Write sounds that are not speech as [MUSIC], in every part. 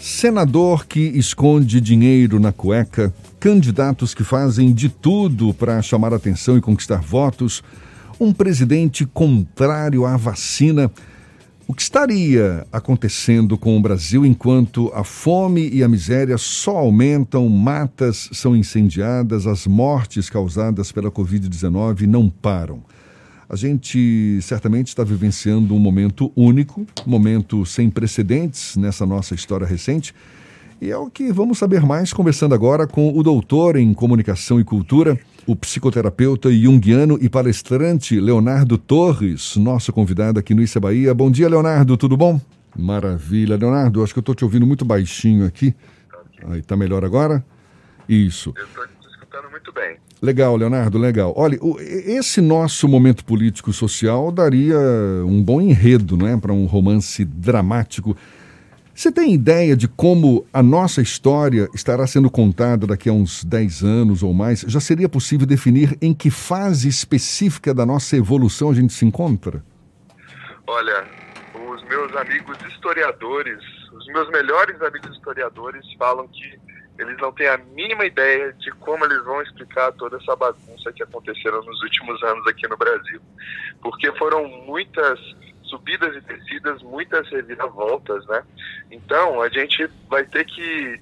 Senador que esconde dinheiro na cueca, candidatos que fazem de tudo para chamar atenção e conquistar votos, um presidente contrário à vacina. O que estaria acontecendo com o Brasil enquanto a fome e a miséria só aumentam, matas são incendiadas, as mortes causadas pela Covid-19 não param? A gente certamente está vivenciando um momento único, momento sem precedentes nessa nossa história recente. E é o que vamos saber mais conversando agora com o doutor em comunicação e cultura, o psicoterapeuta junguiano e palestrante Leonardo Torres, nosso convidado aqui no Issa Bahia. Bom dia, Leonardo, tudo bom? Maravilha. Leonardo, acho que eu estou te ouvindo muito baixinho aqui. Aí, tá melhor agora? Isso. Eu te escutando muito bem. Legal, Leonardo, legal. Olha, esse nosso momento político social daria um bom enredo, não é, para um romance dramático. Você tem ideia de como a nossa história estará sendo contada daqui a uns 10 anos ou mais? Já seria possível definir em que fase específica da nossa evolução a gente se encontra? Olha, os meus amigos historiadores, os meus melhores amigos historiadores falam que eles não têm a mínima ideia de como eles vão explicar toda essa bagunça que aconteceram nos últimos anos aqui no Brasil. Porque foram muitas subidas e descidas, muitas reviravoltas, né? Então, a gente vai ter que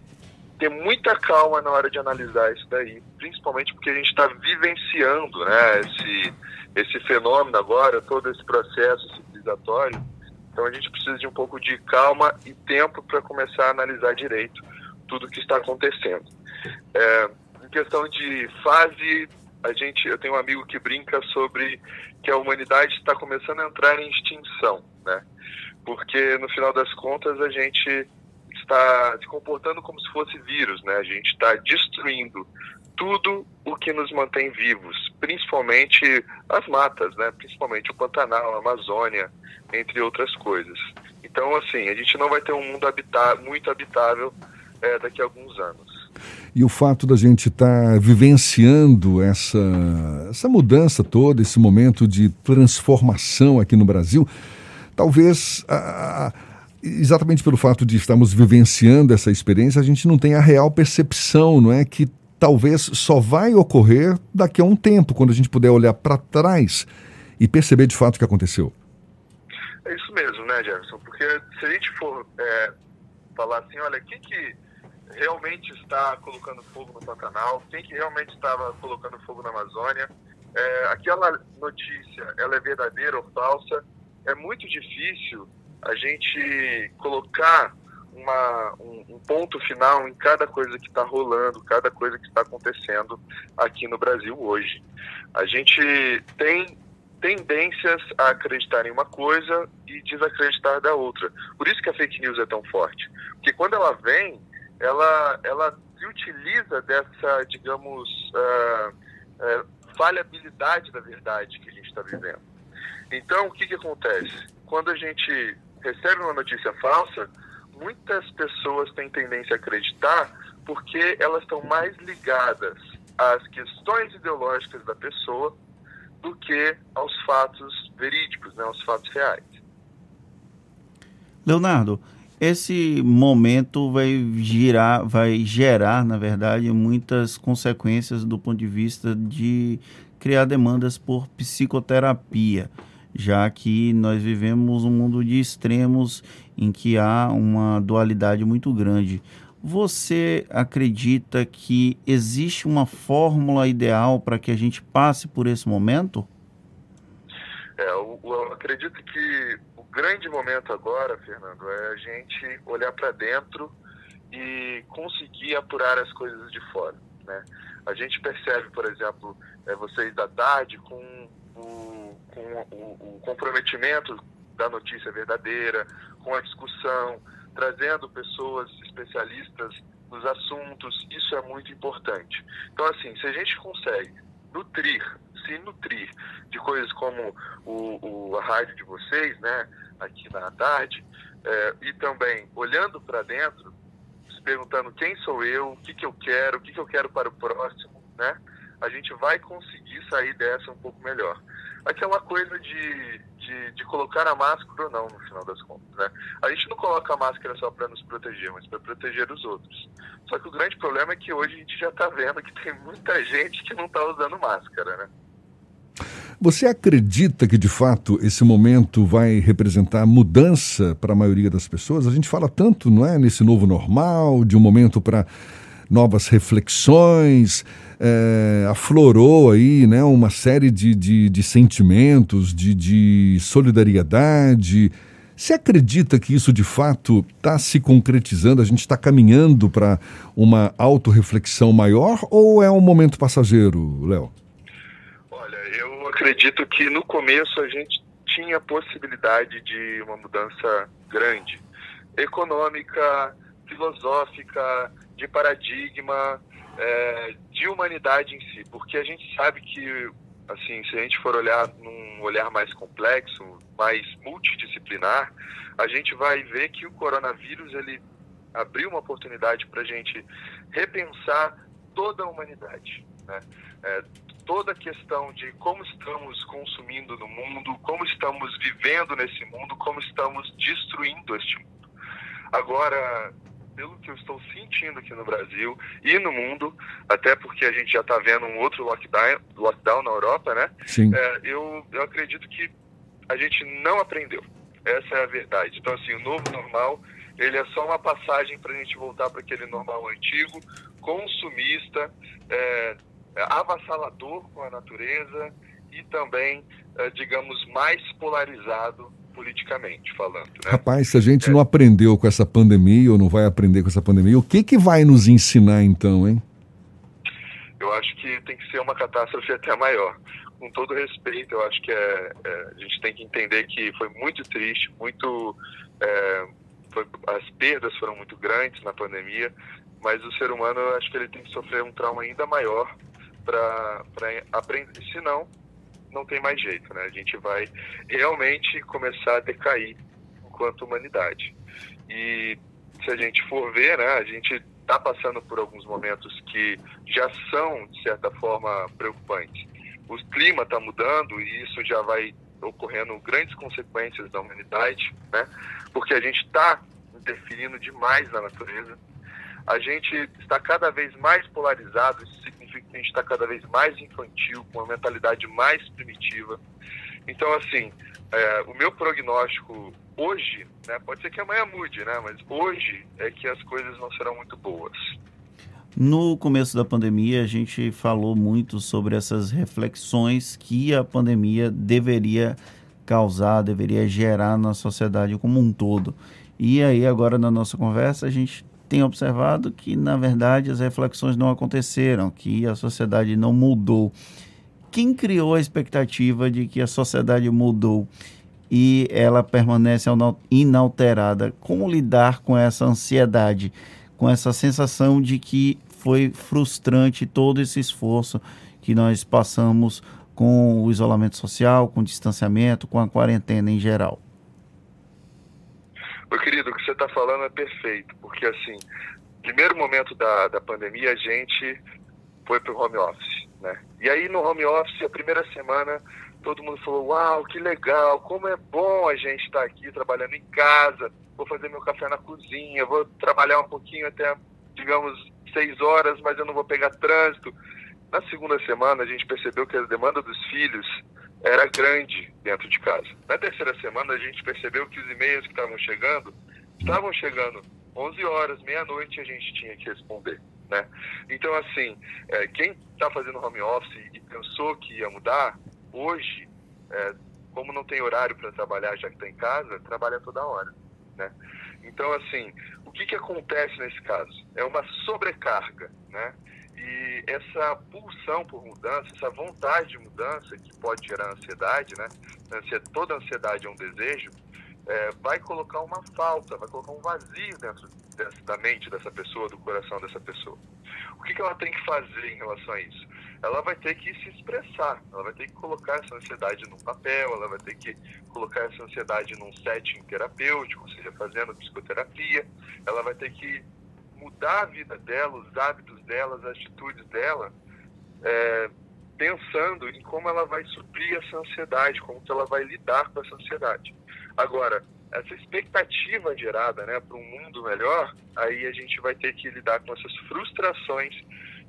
ter muita calma na hora de analisar isso daí, principalmente porque a gente está vivenciando, né, esse, esse fenômeno agora, todo esse processo civilizatório. Então, a gente precisa de um pouco de calma e tempo para começar a analisar direito tudo que está acontecendo. É, em questão de fase, a gente, eu tenho um amigo que brinca sobre que a humanidade está começando a entrar em extinção, né? Porque no final das contas a gente está se comportando como se fosse vírus, né? A gente está destruindo tudo o que nos mantém vivos, principalmente as matas, né? Principalmente o Pantanal, a Amazônia, entre outras coisas. Então, assim, a gente não vai ter um mundo habita muito habitável é, daqui a alguns anos. E o fato da gente estar tá vivenciando essa, essa mudança toda, esse momento de transformação aqui no Brasil, talvez a, a, exatamente pelo fato de estarmos vivenciando essa experiência, a gente não tem a real percepção, não é? Que talvez só vai ocorrer daqui a um tempo, quando a gente puder olhar para trás e perceber de fato o que aconteceu. É isso mesmo, né, Jefferson? Porque se a gente for é, falar assim, olha, quem que realmente está colocando fogo no Pantanal, quem que realmente estava colocando fogo na Amazônia. É, aquela notícia, ela é verdadeira ou falsa? É muito difícil a gente colocar uma, um, um ponto final em cada coisa que está rolando, cada coisa que está acontecendo aqui no Brasil hoje. A gente tem tendências a acreditar em uma coisa e desacreditar da outra. Por isso que a fake news é tão forte. Porque quando ela vem, ela, ela se utiliza dessa, digamos, uh, uh, falhabilidade da verdade que a gente está vivendo. Então, o que, que acontece? Quando a gente recebe uma notícia falsa, muitas pessoas têm tendência a acreditar porque elas estão mais ligadas às questões ideológicas da pessoa do que aos fatos verídicos, né, aos fatos reais. Leonardo, esse momento vai girar, vai gerar, na verdade, muitas consequências do ponto de vista de criar demandas por psicoterapia, já que nós vivemos um mundo de extremos em que há uma dualidade muito grande. Você acredita que existe uma fórmula ideal para que a gente passe por esse momento? É, eu, eu acredito que grande momento agora, Fernando, é a gente olhar para dentro e conseguir apurar as coisas de fora. Né? A gente percebe, por exemplo, é, vocês da tarde com, o, com o, o comprometimento da notícia verdadeira, com a discussão, trazendo pessoas especialistas nos assuntos, isso é muito importante. Então, assim, se a gente consegue nutrir, se nutrir de coisas como o, o a rádio de vocês, né, aqui na tarde, é, e também olhando para dentro, se perguntando quem sou eu, o que, que eu quero, o que, que eu quero para o próximo, né? A gente vai conseguir sair dessa um pouco melhor. aquela coisa de, de, de, colocar a máscara ou não, no final das contas. Né? A gente não coloca a máscara só para nos proteger, mas para proteger os outros. Só que o grande problema é que hoje a gente já está vendo que tem muita [LAUGHS] gente que não está usando máscara. Né? Você acredita que de fato esse momento vai representar mudança para a maioria das pessoas? A gente fala tanto, não é, nesse novo normal, de um momento para novas reflexões, é, aflorou aí né, uma série de, de, de sentimentos, de, de solidariedade. Você acredita que isso de fato está se concretizando? A gente está caminhando para uma autorreflexão maior ou é um momento passageiro, Léo? Acredito que no começo a gente tinha possibilidade de uma mudança grande, econômica, filosófica, de paradigma, é, de humanidade em si, porque a gente sabe que, assim, se a gente for olhar num olhar mais complexo, mais multidisciplinar, a gente vai ver que o coronavírus ele abriu uma oportunidade para a gente repensar toda a humanidade, né? É, toda a questão de como estamos consumindo no mundo, como estamos vivendo nesse mundo, como estamos destruindo este mundo. Agora, pelo que eu estou sentindo aqui no Brasil e no mundo, até porque a gente já está vendo um outro lockdown, lockdown na Europa, né? Sim. É, eu, eu acredito que a gente não aprendeu. Essa é a verdade. Então, assim, o novo normal, ele é só uma passagem para a gente voltar para aquele normal antigo, consumista, é, avassalador com a natureza e também, é, digamos, mais polarizado politicamente falando. Né? Rapaz, se a gente é. não aprendeu com essa pandemia ou não vai aprender com essa pandemia, o que, que vai nos ensinar então, hein? Eu acho que tem que ser uma catástrofe até maior. Com todo respeito, eu acho que é, é a gente tem que entender que foi muito triste, muito é, foi, as perdas foram muito grandes na pandemia, mas o ser humano, acho que ele tem que sofrer um trauma ainda maior para aprender. Senão, não tem mais jeito, né? A gente vai realmente começar a decair enquanto humanidade. E se a gente for ver, né, a gente está passando por alguns momentos que já são, de certa forma, preocupantes. O clima está mudando e isso já vai ocorrendo grandes consequências da humanidade, né? Porque a gente está interferindo demais na natureza. A gente está cada vez mais polarizado, isso significa que a gente está cada vez mais infantil, com uma mentalidade mais primitiva. Então, assim, é, o meu prognóstico hoje, né, pode ser que amanhã mude, né, mas hoje é que as coisas não serão muito boas. No começo da pandemia, a gente falou muito sobre essas reflexões que a pandemia deveria causar, deveria gerar na sociedade como um todo. E aí, agora na nossa conversa, a gente tem observado que, na verdade, as reflexões não aconteceram, que a sociedade não mudou. Quem criou a expectativa de que a sociedade mudou e ela permanece inalterada? Como lidar com essa ansiedade, com essa sensação de que foi frustrante todo esse esforço que nós passamos com o isolamento social, com o distanciamento, com a quarentena em geral? Meu querido, o que você está falando é perfeito, porque assim, primeiro momento da, da pandemia, a gente foi para o home office, né? E aí no home office, a primeira semana, todo mundo falou, uau, que legal, como é bom a gente estar tá aqui trabalhando em casa, vou fazer meu café na cozinha, vou trabalhar um pouquinho até, digamos, seis horas, mas eu não vou pegar trânsito. Na segunda semana, a gente percebeu que a demanda dos filhos era grande dentro de casa. Na terceira semana, a gente percebeu que os e-mails que estavam chegando, estavam chegando 11 horas, meia-noite, a gente tinha que responder. Né? Então, assim, é, quem está fazendo home office e pensou que ia mudar, hoje, é, como não tem horário para trabalhar já que está em casa, trabalha toda hora. Né? Então, assim, o que, que acontece nesse caso? É uma sobrecarga, né? E essa pulsão por mudança, essa vontade de mudança, que pode gerar ansiedade, né? Toda ansiedade é um desejo, é, vai colocar uma falta, vai colocar um vazio dentro da mente dessa pessoa, do coração dessa pessoa. O que, que ela tem que fazer em relação a isso? Ela vai ter que se expressar, ela vai ter que colocar essa ansiedade num papel, ela vai ter que colocar essa ansiedade num setting terapêutico, ou seja, fazendo psicoterapia, ela vai ter que mudar a vida dela, os hábitos dela, as atitudes dela, é, pensando em como ela vai suprir essa ansiedade, como que ela vai lidar com essa ansiedade. Agora, essa expectativa gerada né, para um mundo melhor, aí a gente vai ter que lidar com essas frustrações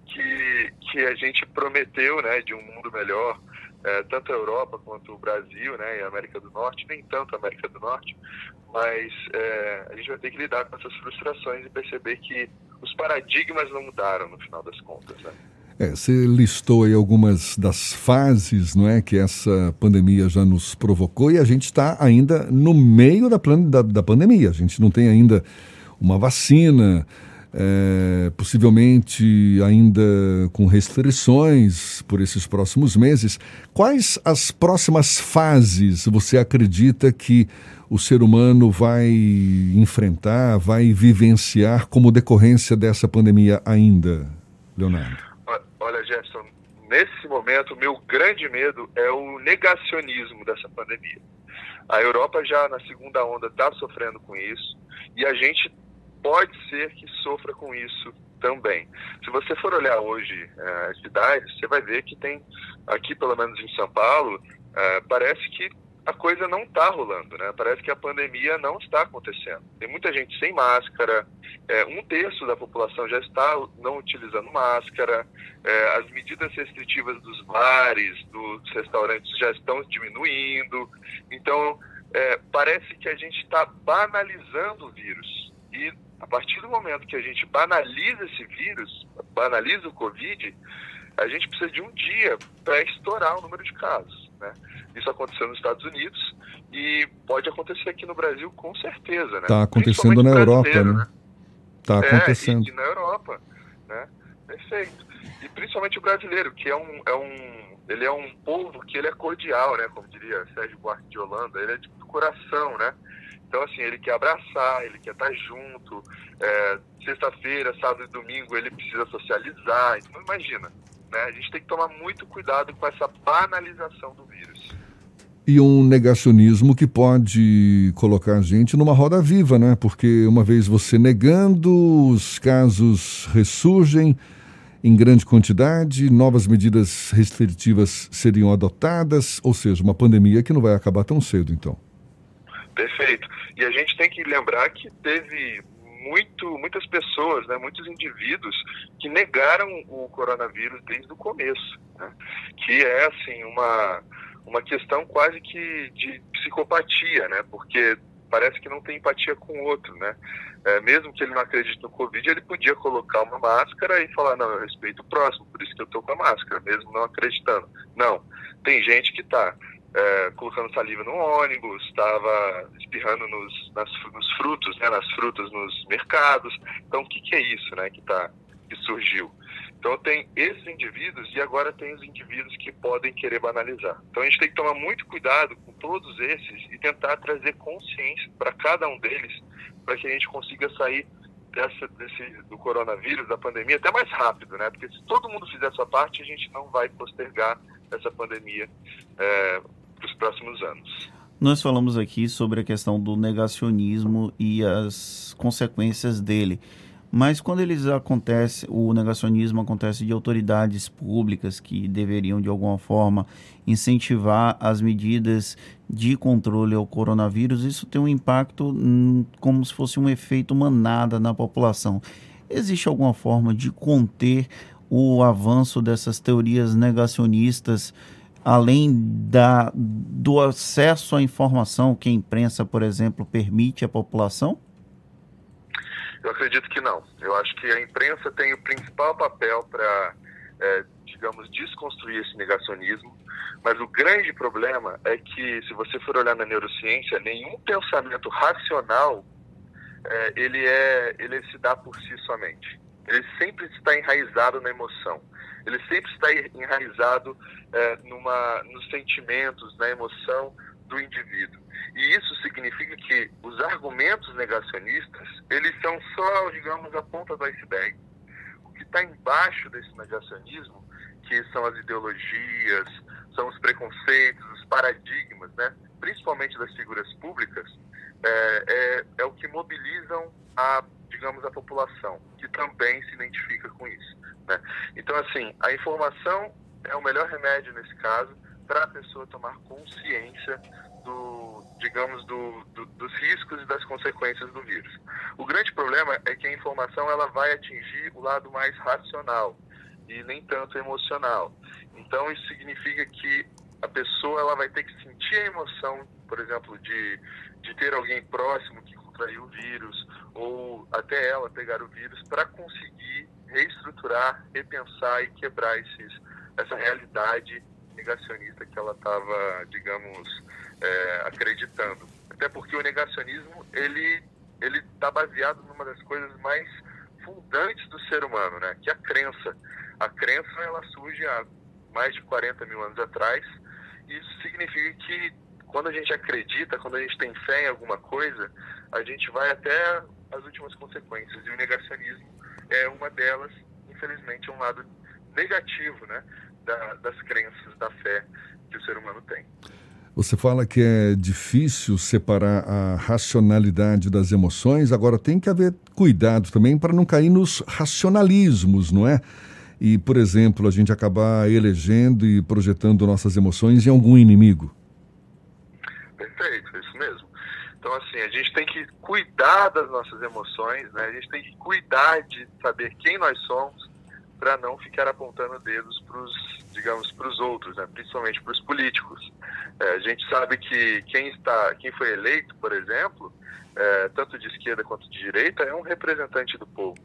que, que a gente prometeu né, de um mundo melhor, é, tanto a Europa quanto o Brasil né, e a América do Norte, nem tanto a América do Norte, mas é, a gente vai ter que lidar com essas frustrações e perceber que os paradigmas não mudaram no final das contas. Né? É, você listou aí algumas das fases não é, que essa pandemia já nos provocou e a gente está ainda no meio da, da, da, pandemia. A gente não tem ainda uma vacina, é, possivelmente ainda com restrições por esses próximos meses. Quais as próximas fases você acredita que o ser humano vai enfrentar, vai vivenciar como decorrência dessa pandemia ainda, Leonardo? Olha, Jefferson, nesse momento, meu grande medo é o negacionismo dessa pandemia. A Europa já na segunda onda está sofrendo com isso e a gente pode ser que sofra com isso também. Se você for olhar hoje uh, as cidades, você vai ver que tem, aqui pelo menos em São Paulo, uh, parece que a coisa não está rolando, né? Parece que a pandemia não está acontecendo. Tem muita gente sem máscara, é, um terço da população já está não utilizando máscara, é, as medidas restritivas dos bares, dos restaurantes já estão diminuindo. Então, é, parece que a gente está banalizando o vírus. E a partir do momento que a gente banaliza esse vírus, banaliza o Covid, a gente precisa de um dia para estourar o número de casos. Né? Isso aconteceu nos Estados Unidos e pode acontecer aqui no Brasil com certeza. Está né? acontecendo na Europa, né? Está né? acontecendo. É, e, e, na Europa, né? Perfeito. E principalmente o brasileiro, que é um, é um, ele é um povo que ele é cordial, né? Como diria Sérgio Buarque de Holanda, ele é do coração, né? Então, assim, ele quer abraçar, ele quer estar junto. É, Sexta-feira, sábado e domingo ele precisa socializar. Então, imagina, né? A gente tem que tomar muito cuidado com essa banalização do vírus. E um negacionismo que pode colocar a gente numa roda viva, né? Porque uma vez você negando, os casos ressurgem em grande quantidade, novas medidas restritivas seriam adotadas, ou seja, uma pandemia que não vai acabar tão cedo, então. Perfeito. E a gente tem que lembrar que teve muito, muitas pessoas, né, muitos indivíduos que negaram o coronavírus desde o começo, né, que é assim uma uma questão quase que de psicopatia, né, porque parece que não tem empatia com o outro, né? É, mesmo que ele não acredite no Covid, ele podia colocar uma máscara e falar, não, eu respeito o próximo, por isso que eu estou com a máscara, mesmo não acreditando. Não, tem gente que está é, colocando saliva no ônibus, estava espirrando nos, nas, nos frutos, né, nas frutas nos mercados. Então, o que, que é isso né, que, tá, que surgiu? Então, tem esses indivíduos e agora tem os indivíduos que podem querer banalizar. Então, a gente tem que tomar muito cuidado com todos esses e tentar trazer consciência para cada um deles, para que a gente consiga sair dessa, desse, do coronavírus, da pandemia, até mais rápido, né? Porque se todo mundo fizer a sua parte, a gente não vai postergar essa pandemia é, para os próximos anos. Nós falamos aqui sobre a questão do negacionismo e as consequências dele. Mas quando eles acontece, o negacionismo acontece de autoridades públicas que deveriam de alguma forma incentivar as medidas de controle ao coronavírus, isso tem um impacto hum, como se fosse um efeito manada na população. Existe alguma forma de conter o avanço dessas teorias negacionistas? além da, do acesso à informação que a imprensa, por exemplo, permite à população? Eu acredito que não. Eu acho que a imprensa tem o principal papel para, é, digamos, desconstruir esse negacionismo. Mas o grande problema é que, se você for olhar na neurociência, nenhum pensamento racional é, ele é, ele se dá por si somente. Ele sempre está enraizado na emoção ele sempre está enraizado é, numa, nos sentimentos, na emoção do indivíduo. E isso significa que os argumentos negacionistas, eles são só, digamos, a ponta do iceberg. O que está embaixo desse negacionismo, que são as ideologias, são os preconceitos, os paradigmas, né? principalmente das figuras públicas, é, é, é o que mobilizam a, digamos, a população, que também se identifica com isso. Né? Então, assim, a informação é o melhor remédio nesse caso para a pessoa tomar consciência do, digamos, do, do, dos riscos e das consequências do vírus. O grande problema é que a informação ela vai atingir o lado mais racional e nem tanto emocional. Então isso significa que a pessoa ela vai ter que sentir a emoção, por exemplo, de, de ter alguém próximo que contraiu o vírus ou até ela pegar o vírus para conseguir reestruturar, repensar e quebrar esses, essa realidade negacionista que ela estava, digamos, é, acreditando. Até porque o negacionismo ele ele está baseado numa das coisas mais fundantes do ser humano, né? Que é a crença. A crença ela surge há mais de 40 mil anos atrás. Isso significa que quando a gente acredita, quando a gente tem fé em alguma coisa, a gente vai até as últimas consequências. E o negacionismo é uma delas, infelizmente, é um lado negativo, né? Da, das crenças, da fé que o ser humano tem. Você fala que é difícil separar a racionalidade das emoções, agora tem que haver cuidado também para não cair nos racionalismos, não é? E, por exemplo, a gente acabar elegendo e projetando nossas emoções em algum inimigo. Perfeito, é isso mesmo. Então, assim, a gente tem que cuidar das nossas emoções, né? A gente tem que cuidar de saber quem nós somos para não ficar apontando dedos para os, digamos, para os outros, né? principalmente para os políticos. É, a gente sabe que quem está, quem foi eleito, por exemplo, é, tanto de esquerda quanto de direita, é um representante do povo.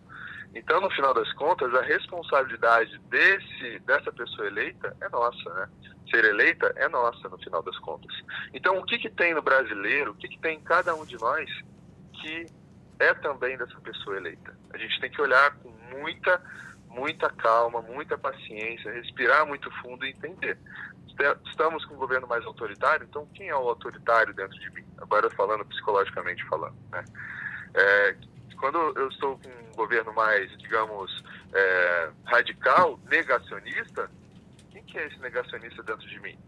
Então, no final das contas, a responsabilidade desse, dessa pessoa eleita é nossa, né? Ser eleita é nossa, no final das contas. Então, o que, que tem no brasileiro, o que, que tem em cada um de nós que é também dessa pessoa eleita? A gente tem que olhar com muita muita calma, muita paciência, respirar muito fundo e entender. Estamos com um governo mais autoritário, então quem é o autoritário dentro de mim? Agora falando psicologicamente falando, né? É, quando eu estou com um governo mais, digamos, é, radical, negacionista, quem que é esse negacionista dentro de mim?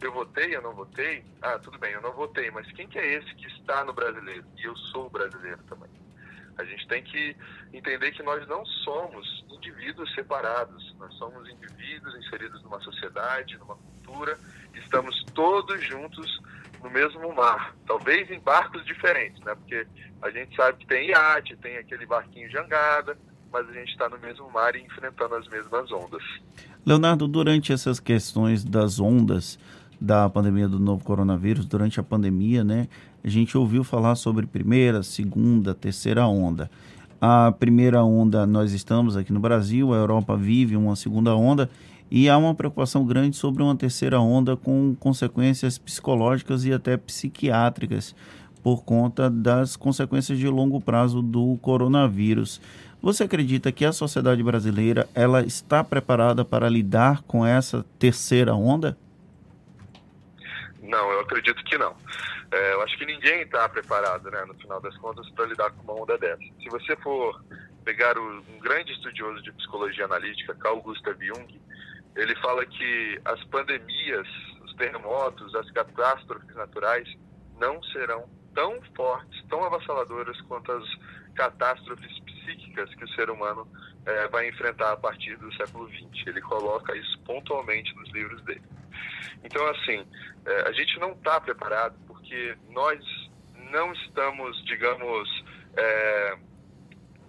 Eu votei, eu não votei? Ah, tudo bem, eu não votei, mas quem que é esse que está no brasileiro? E eu sou brasileiro também. A gente tem que entender que nós não somos indivíduos separados, nós somos indivíduos inseridos numa sociedade, numa cultura, estamos todos juntos no mesmo mar, talvez em barcos diferentes, né? Porque a gente sabe que tem iate, tem aquele barquinho jangada, mas a gente está no mesmo mar e enfrentando as mesmas ondas. Leonardo, durante essas questões das ondas da pandemia do novo coronavírus, durante a pandemia, né, a gente ouviu falar sobre primeira, segunda, terceira onda. A primeira onda nós estamos aqui no Brasil, a Europa vive uma segunda onda e há uma preocupação grande sobre uma terceira onda com consequências psicológicas e até psiquiátricas por conta das consequências de longo prazo do coronavírus. Você acredita que a sociedade brasileira ela está preparada para lidar com essa terceira onda? Não, eu acredito que não. É, eu acho que ninguém está preparado, né, no final das contas, para lidar com uma onda dessa. Se você for pegar o, um grande estudioso de psicologia analítica, Carl Gustav Jung, ele fala que as pandemias, os terremotos, as catástrofes naturais não serão tão fortes, tão avassaladoras quanto as catástrofes psíquicas que o ser humano é, vai enfrentar a partir do século XX. Ele coloca isso pontualmente nos livros dele. Então, assim, é, a gente não está preparado porque nós não estamos, digamos, é,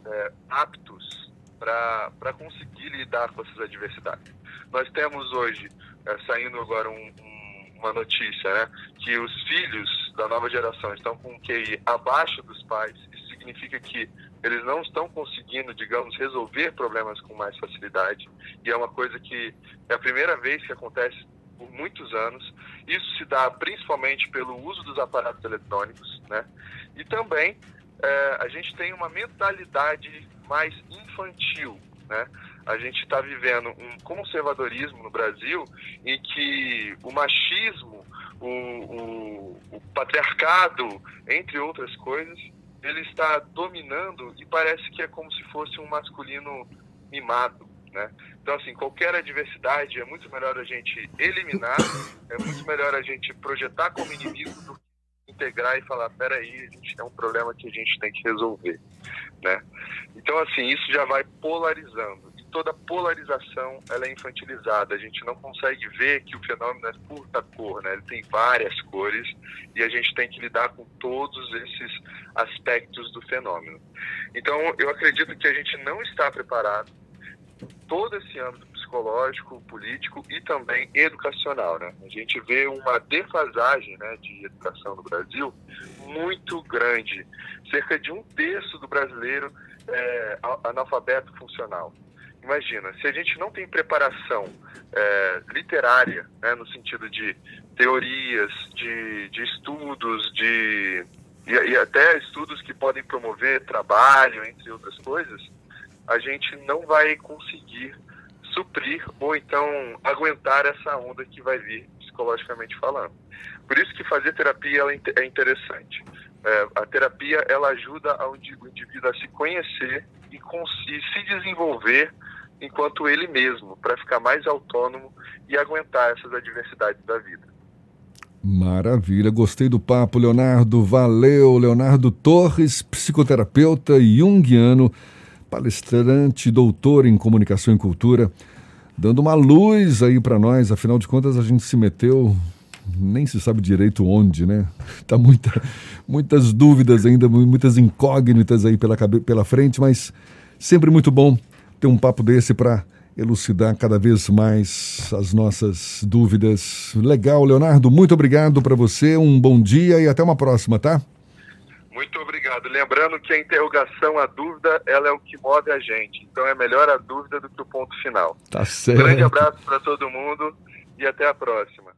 é, aptos para conseguir lidar com essas adversidades. Nós temos hoje, é, saindo agora um, um, uma notícia, né, que os filhos da nova geração estão com um QI abaixo dos pais. Isso significa que eles não estão conseguindo, digamos, resolver problemas com mais facilidade. E é uma coisa que é a primeira vez que acontece por muitos anos. Isso se dá principalmente pelo uso dos aparatos eletrônicos, né? E também é, a gente tem uma mentalidade mais infantil, né? A gente está vivendo um conservadorismo no Brasil em que o machismo, o, o, o patriarcado, entre outras coisas, ele está dominando e parece que é como se fosse um masculino mimado, né? Então, assim, qualquer adversidade é muito melhor a gente eliminar, é muito melhor a gente projetar como inimigo do que integrar e falar, peraí, a gente tem um problema que a gente tem que resolver, né? Então, assim, isso já vai polarizando. Toda polarização ela é infantilizada. A gente não consegue ver que o fenômeno é curta cor, né? Ele tem várias cores e a gente tem que lidar com todos esses aspectos do fenômeno. Então, eu acredito que a gente não está preparado todo esse âmbito psicológico, político e também educacional, né? A gente vê uma defasagem, né, de educação no Brasil muito grande. Cerca de um terço do brasileiro é analfabeto funcional. Imagina, se a gente não tem preparação é, literária, né, no sentido de teorias, de, de estudos, de e, e, até estudos que podem promover trabalho, entre outras coisas, a gente não vai conseguir suprir ou então aguentar essa onda que vai vir psicologicamente falando. Por isso que fazer terapia ela é, é interessante. É, a terapia ela ajuda o indivíduo a se conhecer e se desenvolver enquanto ele mesmo, para ficar mais autônomo e aguentar essas adversidades da vida. Maravilha, gostei do papo, Leonardo. Valeu, Leonardo Torres, psicoterapeuta junguiano, palestrante, doutor em comunicação e cultura, dando uma luz aí para nós. Afinal de contas, a gente se meteu, nem se sabe direito onde, né? Tá muita, muitas dúvidas ainda, muitas incógnitas aí pela, pela frente, mas sempre muito bom ter um papo desse para elucidar cada vez mais as nossas dúvidas. Legal, Leonardo, muito obrigado para você, um bom dia e até uma próxima, tá? Muito obrigado. Lembrando que a interrogação, a dúvida, ela é o que move a gente. Então é melhor a dúvida do que o ponto final. Tá certo. Um grande abraço para todo mundo e até a próxima.